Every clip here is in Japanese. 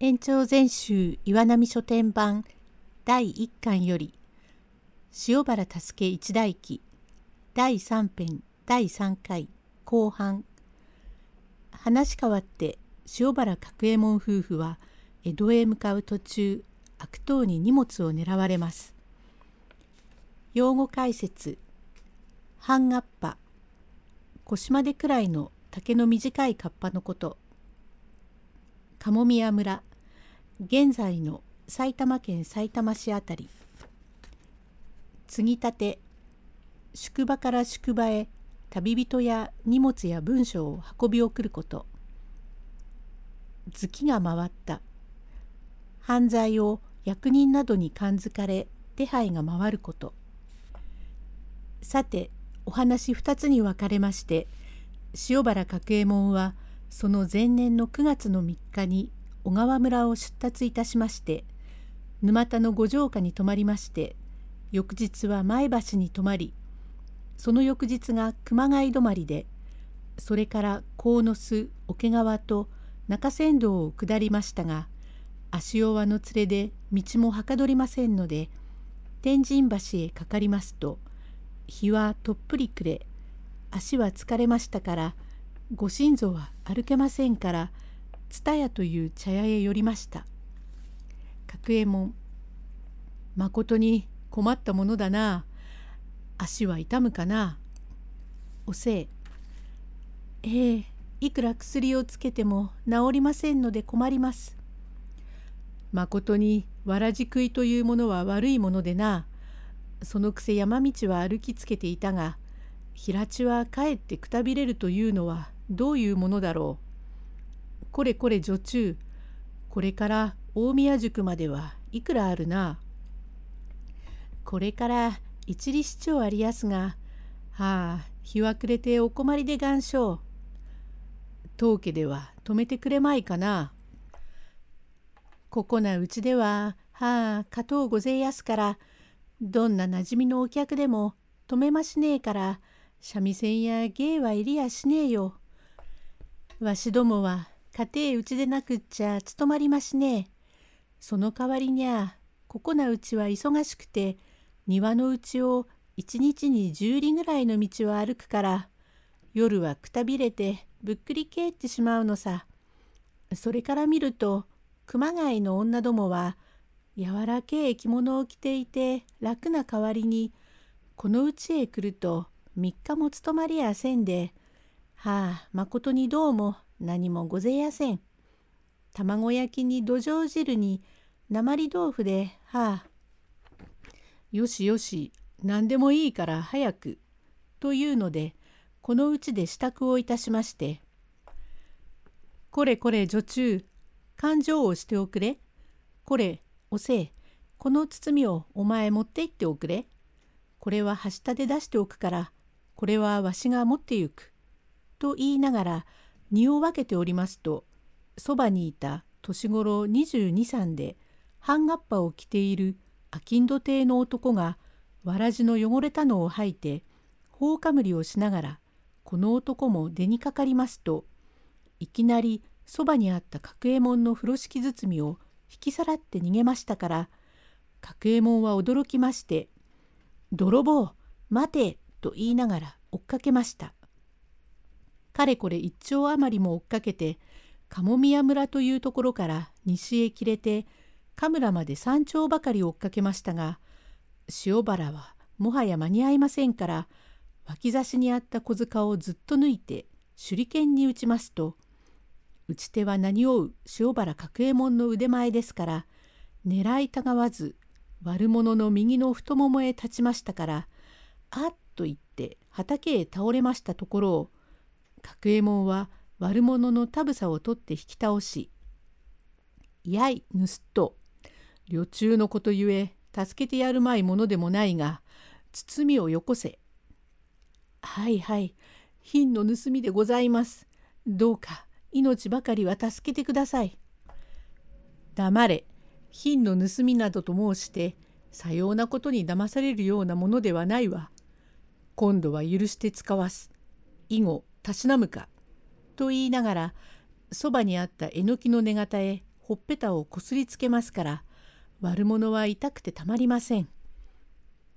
延長全集岩波書店版第1巻より塩原助一代記第3編第3回後半。話変わって塩原角右衛門夫婦は江戸へ向かう途中悪党に荷物を狙われます。用語解説。半合羽腰までくらいの竹の短いカッパのこと。鴨宮村。現在の埼玉県さいたま市あたり。継ぎ立て宿場から宿場へ旅人や荷物や文書を運び送ること。月が回った。犯罪を役人などに感づかれ手配が回ること。さてお話2つに分かれまして塩原角右衛門はその前年の9月の3日に小川村を出立いたしまして沼田の五条下に泊まりまして翌日は前橋に泊まりその翌日が熊谷止まりでそれから鴻巣桶川と中山道を下りましたが足弱の連れで道もはかどりませんので天神橋へかかりますと日はとっぷり暮れ足は疲れましたからご心臓は歩けませんから蔦屋という茶屋へ寄りました。角右衛門まことに困ったものだな。足は痛むかな。おせい。ええいくら薬をつけても治りませんので困ります。まことにわらじ食いというものは悪いものでな。そのくせ山道は歩きつけていたが平地はかえってくたびれるというのはどういうものだろう。これこれ女中これから大宮宿まではいくらあるな。これから一里市長ありやすが、はあ、日は暮れてお困りで願書。当家では止めてくれまいかな。ここなうちでは、はあ、かとうごぜやすから、どんななじみのお客でも止めましねえから、三味線や芸はいりやしねえよ。わしどもは家庭うちでなくっちゃ務まりましね。その代わりにゃここなうちは忙しくて庭のうちを一日に十里ぐらいの道を歩くから夜はくたびれてぶっくり帰ってしまうのさ。それから見ると熊谷の女どもは柔らけえ着物を着ていて楽な代わりにこのうちへ来ると3日も務まりやせんではあまことにどうも何もごぜやせん。卵焼きに土壌汁に鉛豆腐ではあ。よしよし何でもいいから早く。というのでこのうちで支度をいたしまして「これこれ女中勘定をしておくれ。これおせいこの包みをお前持って行っておくれ。これははしたで出しておくからこれはわしが持ってゆく」と言いながら荷を分けておりますとそばにいた年頃22、3で半合羽を着ている商人亭の男がわらじの汚れたのを吐いて頬かむりをしながらこの男も出にかかりますといきなりそばにあった角右衛門の風呂敷包みを引きさらって逃げましたから角右衛門は驚きまして「泥棒待て!」と言いながら追っかけました。かれこれ一丁余りも追っかけて鴨宮村というところから西へ切れて神村まで山頂ばかり追っかけましたが塩原はもはや間に合いませんから脇差しにあった小塚をずっと抜いて手裏剣に打ちますと打ち手は何をう塩原角右衛門の腕前ですから狙いたがわず悪者の右の太ももへ立ちましたからあっと言って畑へ倒れましたところを角右衛門は悪者の田房を取って引き倒し「やい盗っ人旅中のことゆえ助けてやるまいものでもないが包みをよこせ」「はいはい品の盗みでございますどうか命ばかりは助けてください」「黙れ品の盗みなどと申してさようなことに騙されるようなものではないわ。今度は許して使わす。以後たしなむか」と言いながらそばにあったえのきの根型へほっぺたをこすりつけますから悪者は痛くてたまりません。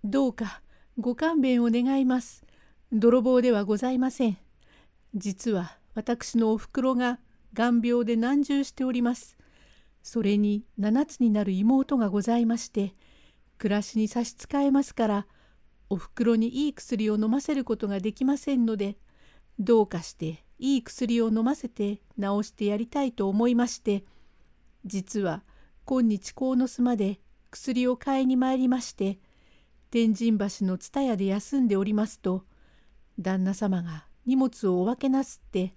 どうかご勘弁を願います。泥棒ではございません。実は私のおふくろが眼病で難重しております。それに7つになる妹がございまして、暮らしに差し支えますから、おふくろにいい薬を飲ませることができませんので、どうかしていい薬を飲ませて治してやりたいと思いまして、実は今日鴻巣まで薬を買いに参りまして、天神橋の蔦屋で休んでおりますと、旦那様が荷物をお分けなすって、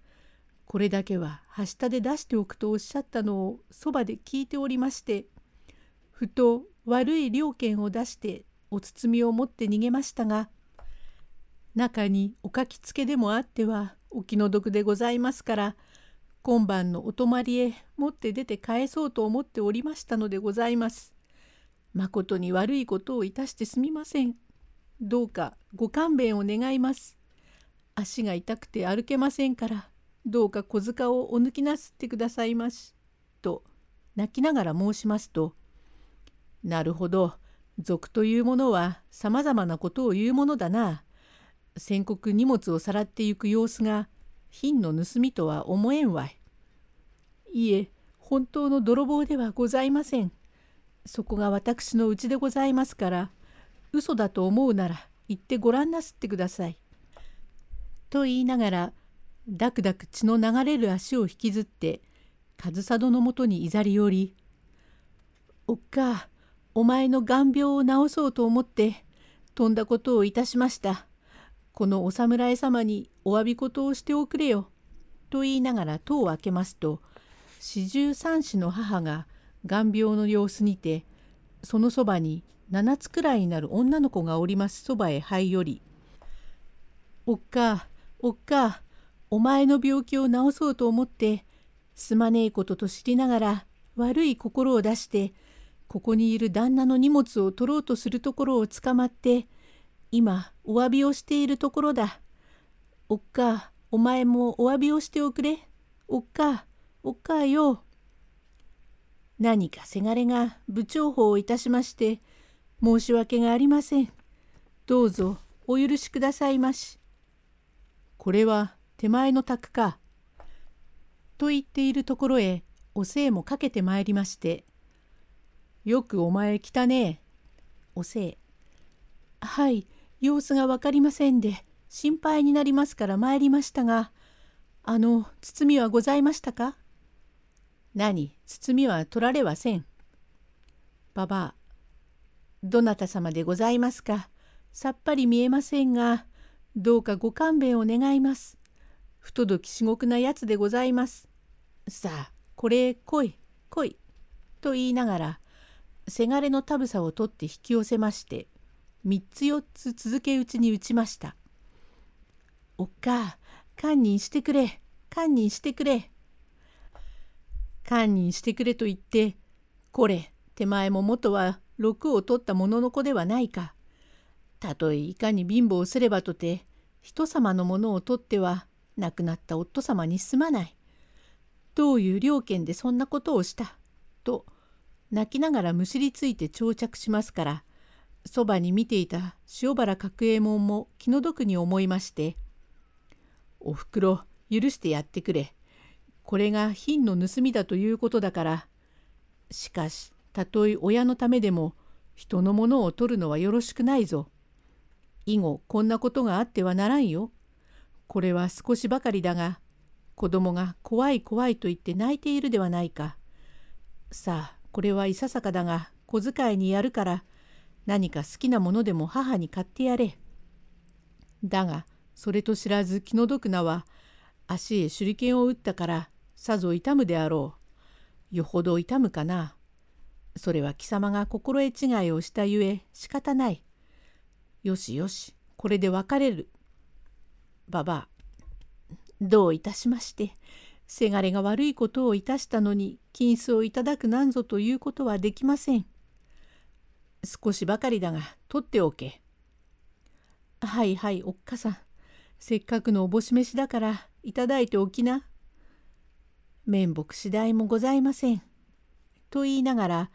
これだけははしたで出しておくとおっしゃったのをそばで聞いておりましてふと悪い料券を出してお包みを持って逃げましたが中にお書きつけでもあってはお気の毒でございますから今晩のお泊まりへ持って出て返そうと思っておりましたのでございます。まことに悪いことをいたしてすみません。どうかご勘弁を願います。足が痛くて歩けませんからどうか小塚をお抜きなすってくださいまし。と泣きながら申しますと「なるほど賊というものはさまざまなことを言うものだな。先刻荷物をさらってゆく様子が品の盗みとは思えんわい。いえ本当の泥棒ではございません。そこが私のうちでございますから嘘だと思うなら言ってごらんなすってください。と言いながらだくだく血の流れる足を引きずって上総のもとにいざり寄り「おっかお前の眼病を治そうと思って飛んだことをいたしました。このお侍様にお詫び事をしておくれよ」と言いながら戸を開けますと四十三子の母が眼病の様子にてそのそばに7つくらいになる女の子がおりますそばへ這い寄り「おっかおっかお前の病気を治そうと思ってすまねえことと知りながら悪い心を出してここにいる旦那の荷物を取ろうとするところを捕まって今お詫びをしているところだ。おっかお前もお詫びをしておくれ。おっかおっかよ。何かせがれが部長法をいたしまして申し訳がありません。どうぞお許しくださいまし。これは手前の宅か。と言っているところへおせいもかけてまいりまして「よくお前来たねおせい「はい様子が分かりませんで心配になりますから参りましたがあの包みはございましたか?」何包みは取られはせん。ばばあどなた様でございますか？さっぱり見えませんがどうかご勘弁を願います。不届き至極なやつでございます。さあこれ来い来い」と言いながらせがれのたぶさを取って引き寄せまして3つ4つ続け打ちに打ちました。おっか堪忍してくれ堪忍してくれ。堪忍してくれと言ってこれ手前も元は6を取ったものの子ではないか。たとえいかに貧乏すればとて人様のものを取っては亡くなった夫様にすまない。どういう了見でそんなことをした？と泣きながらむしりついて長着しますからそばに見ていた塩原角右衛門も気の毒に思いまして「おふくろ許してやってくれ。これが品の盗みだということだからしかしたとえ親のためでも人のものを取るのはよろしくないぞ。以後こんなことがあってはならんよ。これは少しばかりだが子供が怖い怖いと言って泣いているではないか。さあこれはいささかだが小遣いにやるから何か好きなものでも母に買ってやれ。だがそれと知らず気の毒なは足へ手裏剣を打ったからさぞ痛むであろう。よほど痛むかな。それは貴様が心得違いをしたゆえ仕方ない。よしよしこれで別れる。ばばどういたしましてせがれが悪いことをいたしたのに金子をいただくなんぞということはできません。少しばかりだが取っておけ。はいはいおっかさんせっかくのおぼし飯だからいただいておきな。面目次第もございません。と言いながら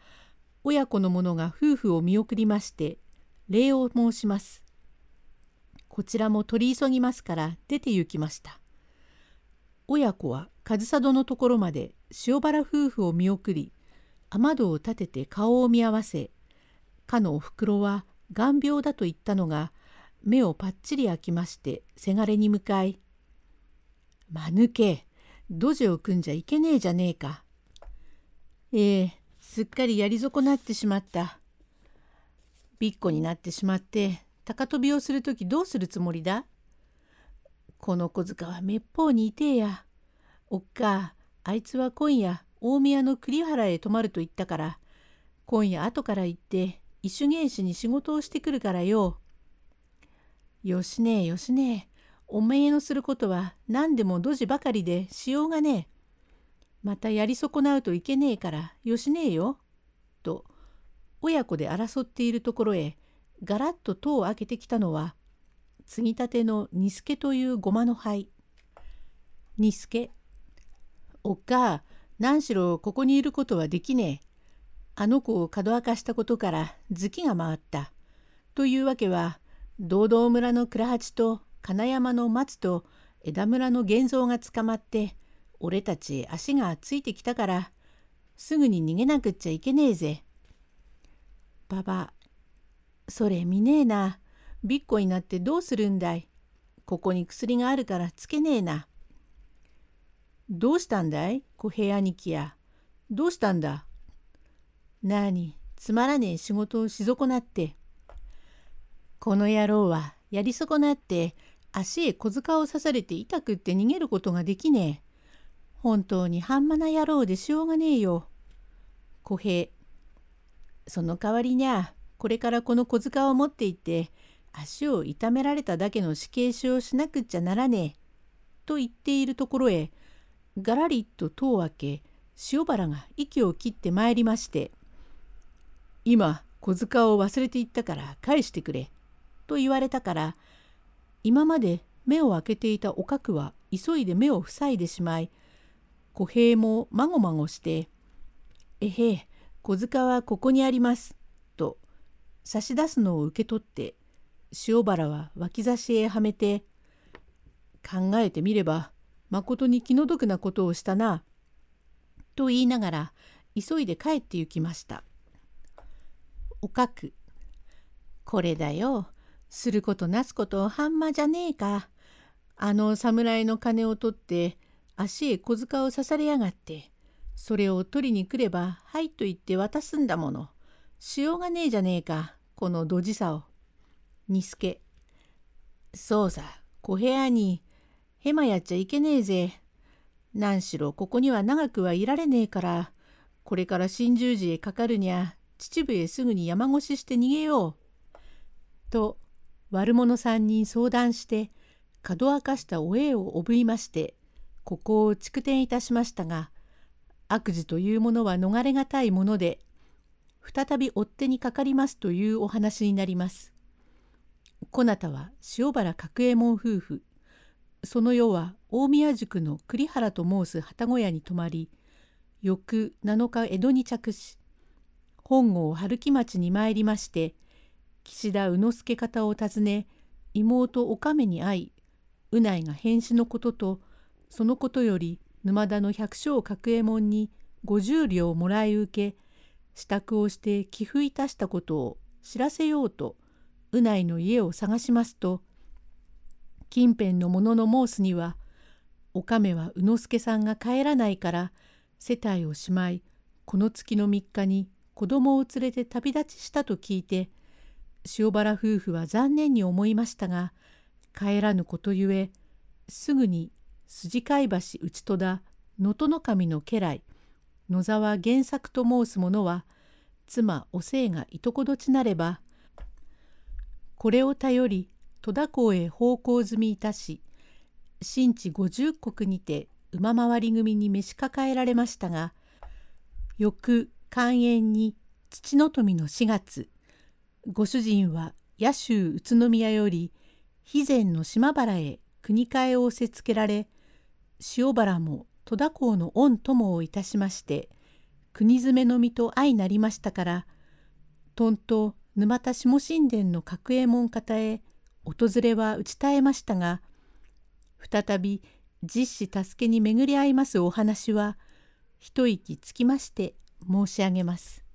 親子の者が夫婦を見送りまして礼を申します。こちらも取り急ぎますから出て行きました。親子は上総のところまで塩原夫婦を見送り雨戸を立てて顔を見合わせかのおふくろは眼病だと言ったのが目をぱっちり開きましてせがれに向かい「まぬけドジを組んじゃいけねえじゃねえか」ええすっかりやり損なってしまった。びっこになってしまって高飛びをする時どうするつもりだこの小塚はめっぽうにいてえや。おっかあいつは今夜大宮の栗原へ泊まると言ったから今夜後から行って一種芸師に仕事をしてくるからよ。よしねえよしねえおめえのすることは何でもドジばかりでしようがねえ。またやり損なうといけねえからよしねえよ。と親子で争っているところへガラッと戸を開けてきたのは継ぎたてのニスケというごまの灰。ニスケ。おっか何しろここにいることはできねえ。あの子を角明かしたことから月が回った。というわけは堂々村の倉八と金山の松と枝村の源蔵が捕まって俺たち足がついてきたからすぐに逃げなくっちゃいけねえぜ。ばば、それ見ねえな。びっこになってどうするんだい。ここに薬があるからつけねえな。どうしたんだい？小平兄貴や。どうしたんだ？なに、つまらねえ仕事をし損なって。この野郎はやり損なって足へ小塚を刺されて痛くって逃げることができねえ。本当に半端な野郎でしょうがねえよ。小平。その代わりにゃ、これからこの小塚を持って行って、足を痛められただけの死刑囚をしなくっちゃならねえ。と言っているところへ、がらりと戸を開け、塩原が息を切ってまいりまして、今小塚を忘れていったから返してくれ。と言われたから今まで目を開けていたおかくは急いで目を塞いでしまい小平もまごまごして「えへえ小塚はここにあります」と差し出すのを受け取って塩原は脇差しへはめて「考えてみればまことに気の毒なことをしたな」と言いながら急いで帰って行きました。おかくこれだよすることなすこと半間じゃねえか。あの侍の金を取って足へ小塚を刺されやがってそれを取りに来れば「はい」と言って渡すんだもの。しようがねえじゃねえかこのドジさを。にすけ。そうさ小部屋にへまやっちゃいけねえぜ。何しろここには長くはいられねえからこれから新十字へかかるにゃ秩父へすぐに山越しして逃げよう。と悪者三人相談して角明かしたお栄をおぶいましてここを築天いたしましたが悪事というものは逃れがたいもので再び追っ手にかかりますというお話になります。こなたは塩原角右衛門夫婦その夜は大宮宿の栗原と申す旗小屋に泊まり翌7日江戸に着し本郷春木町に参りまして岸田宇之助方を訪ね妹お亀に会い宇内が変死のこととそのことより沼田の百姓角右衛門に50両もらい受け支度をして寄付いたしたことを知らせようと宇内の家を探しますと近辺の者の申すにはお亀は宇之助さんが帰らないから世帯をしまいこの月の3日に子供を連れて旅立ちしたと聞いて塩原夫婦は残念に思いましたが帰らぬことゆえすぐに筋貝橋内戸田能登の守の家来野沢源作と申す者は妻おせいがいとこどちなればこれを頼り戸田港へ奉公済みいたし新地五十石にて馬回り組に召し抱えられましたが翌寛延に父の富の4月。ご主人は野州宇都宮より肥前の島原へ国替えを仰せつけられ塩原も戸田港の御友をいたしまして国詰めの身と相なりましたからとんと沼田下神殿の角右衛門方へ訪れは打ち絶えましたが再び実子助けに巡り合いますお話は一息つきまして申し上げます。